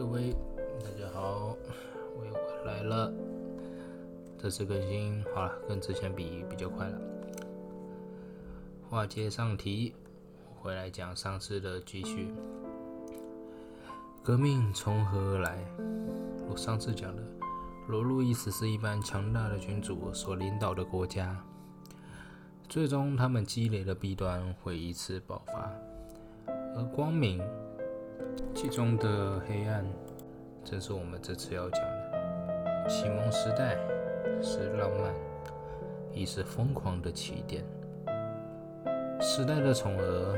各位大家好，我又回来了。这次更新好了，跟之前比比较快了。话接上题，回来讲上次的继续。革命从何而来？我上次讲的，罗路易斯是一般强大的君主所领导的国家，最终他们积累的弊端会一次爆发，而光明。其中的黑暗，正是我们这次要讲的。启蒙时代是浪漫，亦是疯狂的起点。时代的宠儿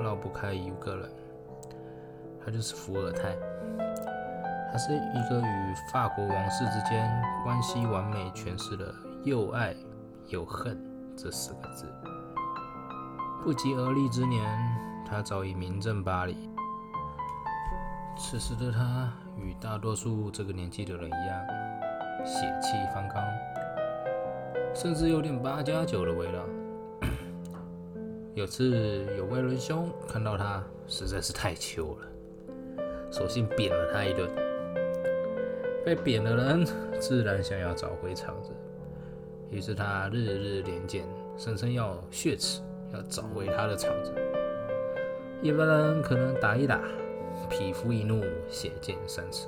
绕不开一个人，他就是伏尔泰。他是一个与法国王室之间关系完美诠释了又爱又恨这四个字。不及而立之年，他早已名震巴黎。此时的他与大多数这个年纪的人一样，血气方刚，甚至有点八加九的味道。有次有位仁兄看到他实在是太糗了，索性扁了他一顿。被扁的人自然想要找回场子，于是他日日连剑，声称要血耻，要找回他的场子。一般人可能打一打。匹夫一怒，血溅三尺。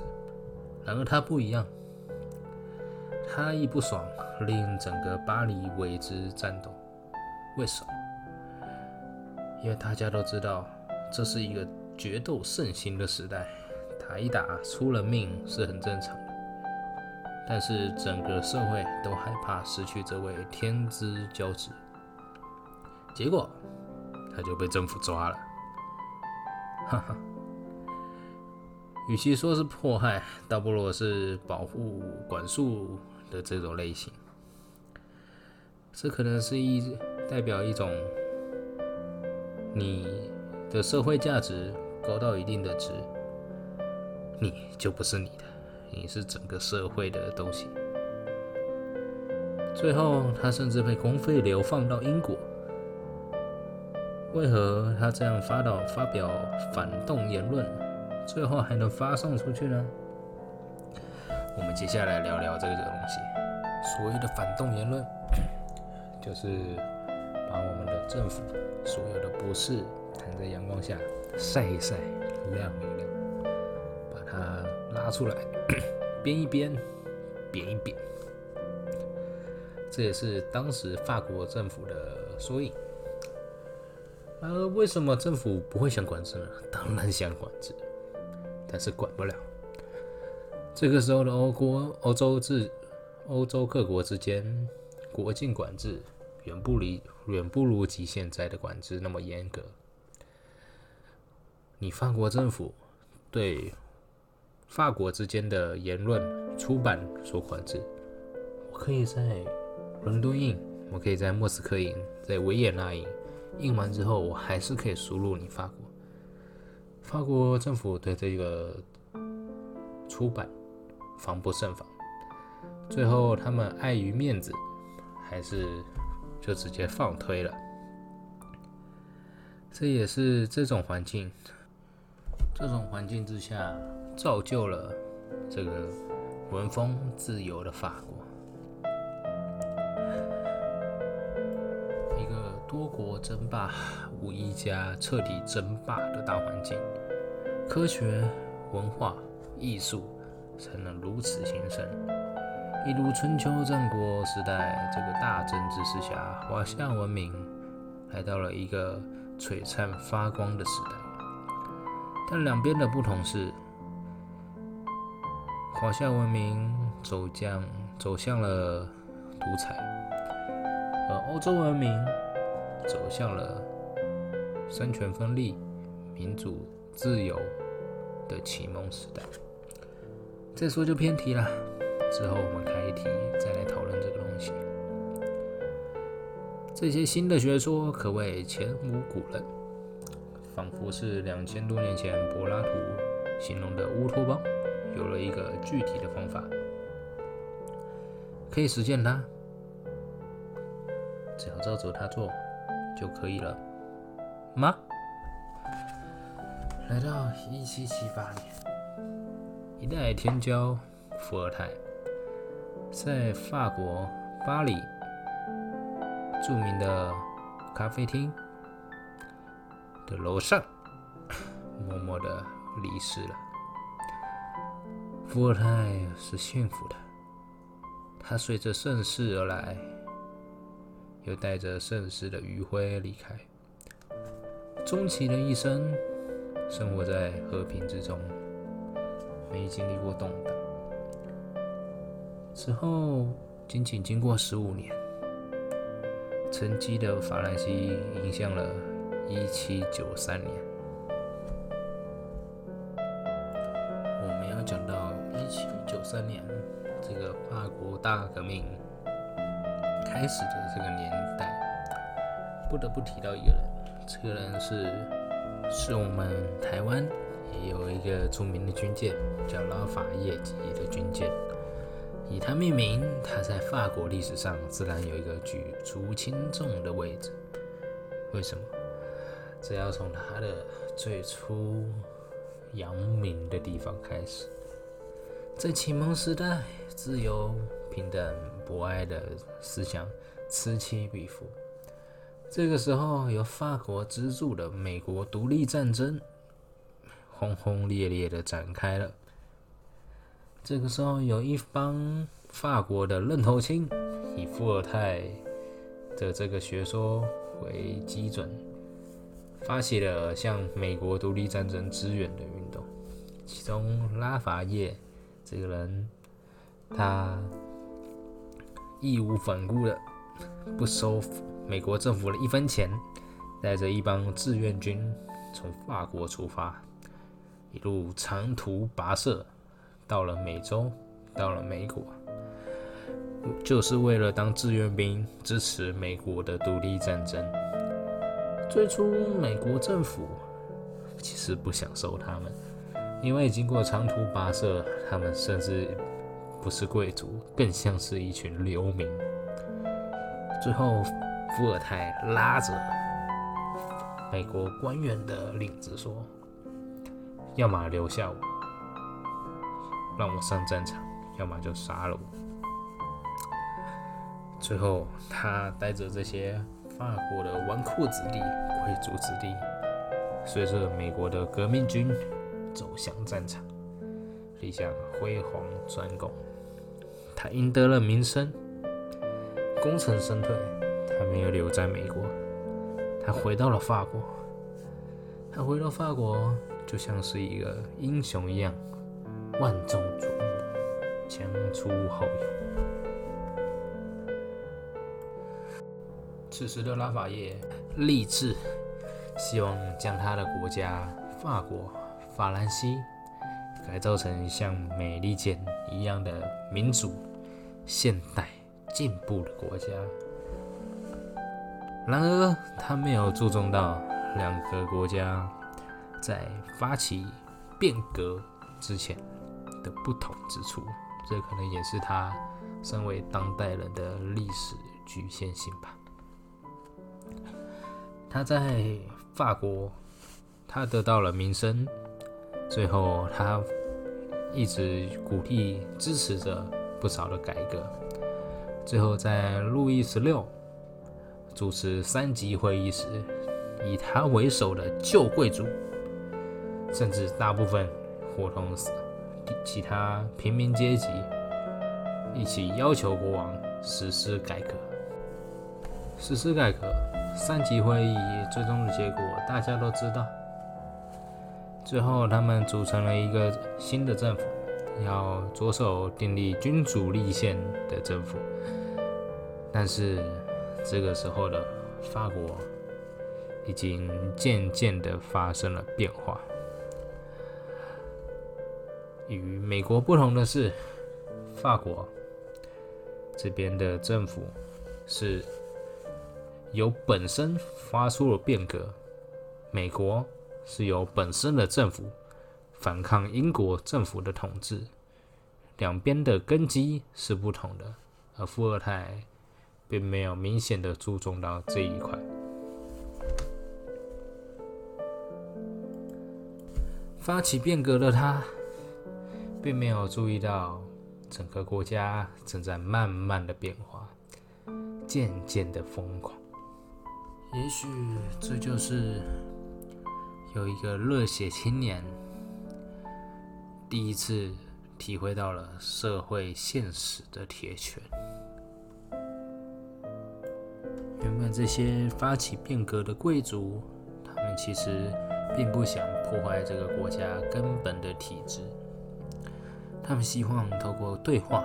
然而他不一样，他一不爽，令整个巴黎为之颤抖。为什么？因为大家都知道，这是一个决斗盛行的时代，打一打出了命是很正常的。但是整个社会都害怕失去这位天之骄子，结果他就被政府抓了。哈哈。与其说是迫害，倒不如是保护、管束的这种类型。这可能是一代表一种你的社会价值高到一定的值，你就不是你的，你是整个社会的东西。最后，他甚至被公费流放到英国。为何他这样发到发表反动言论？最后还能发送出去呢？我们接下来聊聊这个东西。所谓的反动言论，就是把我们的政府所有的不是摊在阳光下晒一晒、晾一晾，把它拉出来 编一编、扁一扁。这也是当时法国政府的缩影。而为什么政府不会想管制呢？当然想管制。但是管不了。这个时候的欧国、欧洲之、欧洲各国之间国境管制远不离、远不如及现在的管制那么严格。你法国政府对法国之间的言论出版所管制，我可以在伦敦印，我可以在莫斯科印，在维也纳印，印完之后我还是可以输入你法国。法国政府对这个出版防不胜防，最后他们碍于面子，还是就直接放推了。这也是这种环境，这种环境之下，造就了这个文风自由的法国。一个多国争霸，一家彻底争霸的大环境，科学、文化、艺术才能如此兴盛。一如春秋战国时代这个大政治之下，华夏文明来到了一个璀璨发光的时代。但两边的不同是，华夏文明走向走向了独裁，而欧洲文明。走向了三权分立、民主自由的启蒙时代。再说就偏题了，之后我们开一题再来讨论这个东西。这些新的学说可谓前无古人，仿佛是两千多年前柏拉图形容的乌托邦，有了一个具体的方法，可以实现它，只要照着它做。就可以了吗？来到一七七八年，一代天骄伏尔泰在法国巴黎著名的咖啡厅的楼上，默默的离世了。伏尔泰是幸福的，他随着盛世而来，又带着盛世的余晖离开。终其的一生，生活在和平之中，没经历过动荡。之后，仅仅经过十五年，沉寂的法兰西迎向了一七九三年。我们要讲到一七九三年这个法国大革命开始的这个年代，不得不提到一个人。这个人是，是我们台湾也有一个著名的军舰，叫拉法叶级的军舰，以他命名。他在法国历史上自然有一个举足轻重的位置。为什么？这要从他的最初扬名的地方开始。在启蒙时代，自由、平等、博爱的思想此起彼伏。这个时候，由法国资助的美国独立战争轰轰烈烈的展开了。这个时候，有一帮法国的愣头青，以伏尔泰的这个学说为基准，发起了向美国独立战争支援的运动。其中，拉法叶这个人，他义无反顾的不收。美国政府的一分钱，带着一帮志愿军从法国出发，一路长途跋涉，到了美洲，到了美国，就是为了当志愿兵，支持美国的独立战争。最初，美国政府其实不想收他们，因为经过长途跋涉，他们甚至不是贵族，更像是一群流民。最后。伏尔泰拉着美国官员的领子说：“要么留下我，让我上战场；要么就杀了我。”最后，他带着这些法国的纨绔子弟、贵族子弟，随着美国的革命军走向战场，立下辉煌战功。他赢得了名声，功成身退。他没有留在美国，他回到了法国。他回到法国，就像是一个英雄一样，万众瞩目，前出后拥。此时的拉法叶立志，希望将他的国家法国法兰西改造成像美利坚一样的民主、现代、进步的国家。然而，他没有注重到两个国家在发起变革之前的不同之处，这可能也是他身为当代人的历史局限性吧。他在法国，他得到了名声，最后他一直鼓励支持着不少的改革，最后在路易十六。主持三级会议时，以他为首的旧贵族，甚至大部分伙同其他平民阶级，一起要求国王实施改革。实施改革，三级会议最终的结果大家都知道。最后，他们组成了一个新的政府，要着手订立君主立宪的政府，但是。这个时候的法国已经渐渐的发生了变化。与美国不同的是，法国这边的政府是由本身发出了变革，美国是由本身的政府反抗英国政府的统治，两边的根基是不同的，而伏尔泰。并没有明显的注重到这一块。发起变革的他，并没有注意到整个国家正在慢慢的变化，渐渐的疯狂。也许这就是有一个热血青年第一次体会到了社会现实的铁拳。这些发起变革的贵族，他们其实并不想破坏这个国家根本的体制，他们希望透过对话、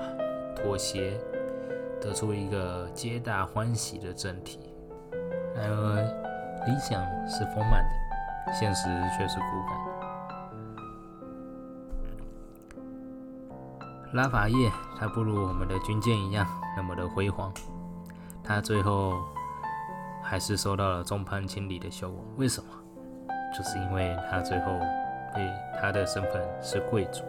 妥协，得出一个皆大欢喜的政体。然而，理想是丰满的，现实却是骨感拉法叶，他不如我们的军舰一样那么的辉煌，他最后还是受到了众叛亲离的效果。为什么？就是因为他最后被他的身份是贵族，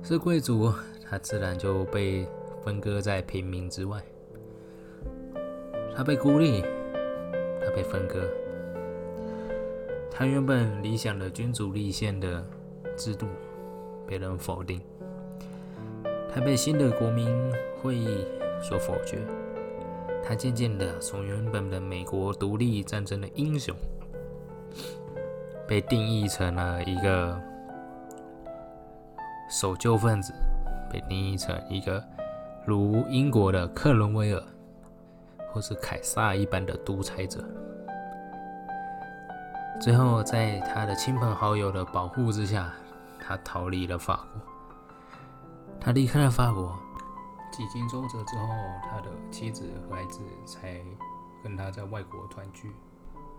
是贵族，他自然就被分割在平民之外。他被孤立，他被分割，他原本理想的君主立宪的制度被人否定，他被新的国民会议所否决，他渐渐的从原本的美国独立战争的英雄，被定义成了一个守旧分子，被定义成一个如英国的克伦威尔。或是凯撒一般的独裁者，最后在他的亲朋好友的保护之下，他逃离了法国。他离开了法国，几经周折之后，他的妻子和孩子才跟他在外国团聚。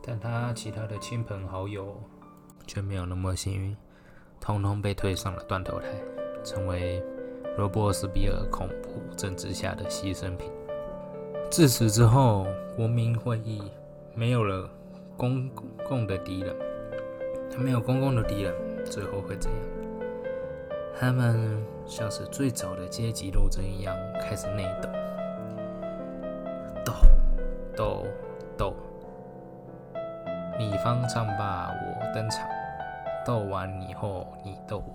但他其他的亲朋好友却没有那么幸运，通通被推上了断头台，成为罗伯斯比尔恐怖政治下的牺牲品。自此之后，国民会议没有了公共的敌人。他没有公共的敌人，最后会怎样？他们像是最早的阶级斗争一样，开始内斗，斗斗斗。你方唱罢我登场，斗完以后你斗我。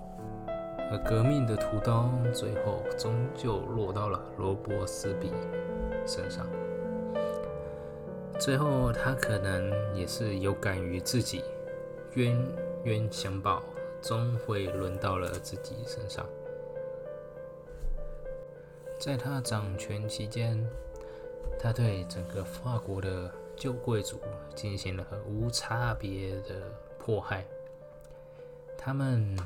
而革命的屠刀，最后终究落到了罗伯斯比。身上，最后他可能也是有感于自己冤冤相报，终会轮到了自己身上。在他掌权期间，他对整个法国的旧贵族进行了无差别的迫害。他们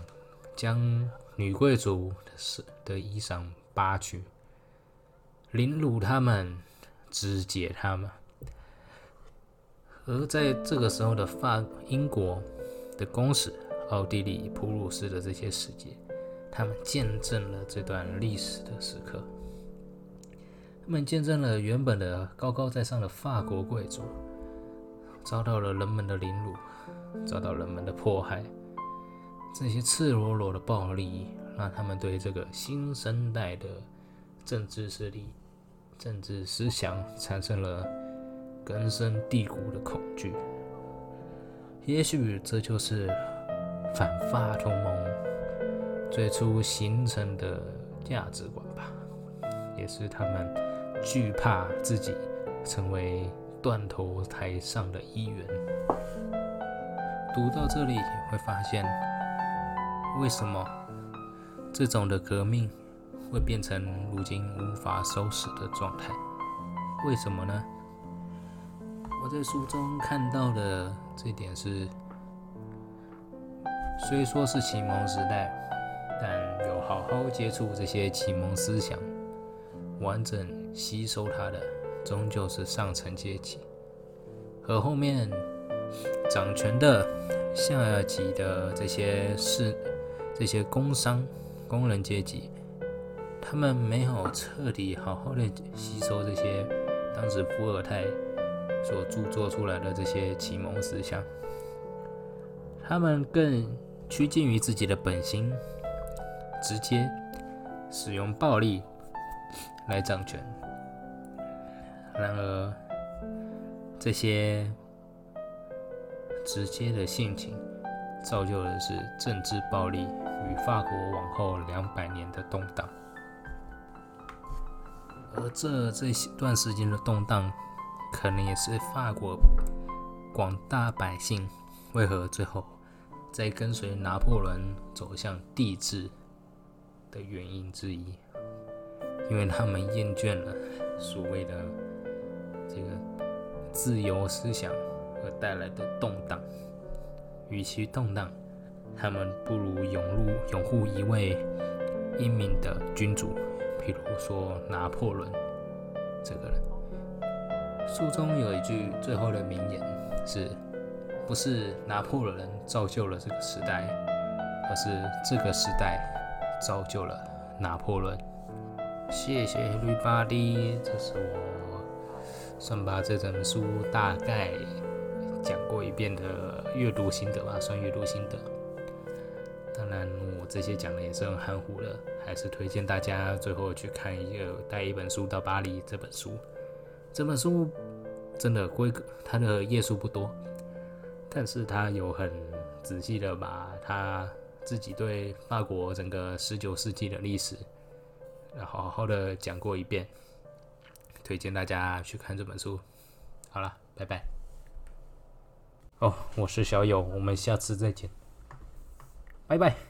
将女贵族的的衣裳扒去。凌辱他们，肢解他们，而在这个时候的法英国的公使、奥地利、普鲁士的这些使节，他们见证了这段历史的时刻。他们见证了原本的高高在上的法国贵族，遭到了人们的凌辱，遭到人们的迫害。这些赤裸裸的暴力，让他们对这个新生代的政治势力。政治思想产生了根深蒂固的恐惧，也许这就是反法同盟最初形成的价值观吧，也是他们惧怕自己成为断头台上的一员。读到这里会发现，为什么这种的革命？会变成如今无法收拾的状态，为什么呢？我在书中看到的这点是，虽说是启蒙时代，但有好好接触这些启蒙思想、完整吸收它的，终究是上层阶级，和后面掌权的下级的这些是这些工商工人阶级。他们没有彻底好好的吸收这些当时伏尔泰所著作出来的这些启蒙思想，他们更趋近于自己的本心，直接使用暴力来掌权。然而，这些直接的性情造就的是政治暴力与法国往后两百年的动荡。而这这段时间的动荡，可能也是法国广大百姓为何最后在跟随拿破仑走向帝制的原因之一，因为他们厌倦了所谓的这个自由思想而带来的动荡。与其动荡，他们不如涌入拥护一位英明的君主。比如说拿破仑这个人，书中有一句最后的名言是：不是拿破仑造就了这个时代，而是这个时代造就了拿破仑。谢谢绿巴蒂，这是我算把这本书大概讲过一遍的阅读心得吧，算阅读心得。当然，我这些讲的也是很含糊的，还是推荐大家最后去看一个带一本书到巴黎这本书。这本书真的规格，它的页数不多，但是他有很仔细的把他自己对法国整个十九世纪的历史，好好的讲过一遍，推荐大家去看这本书。好了，拜拜。哦，我是小友，我们下次再见。拜拜。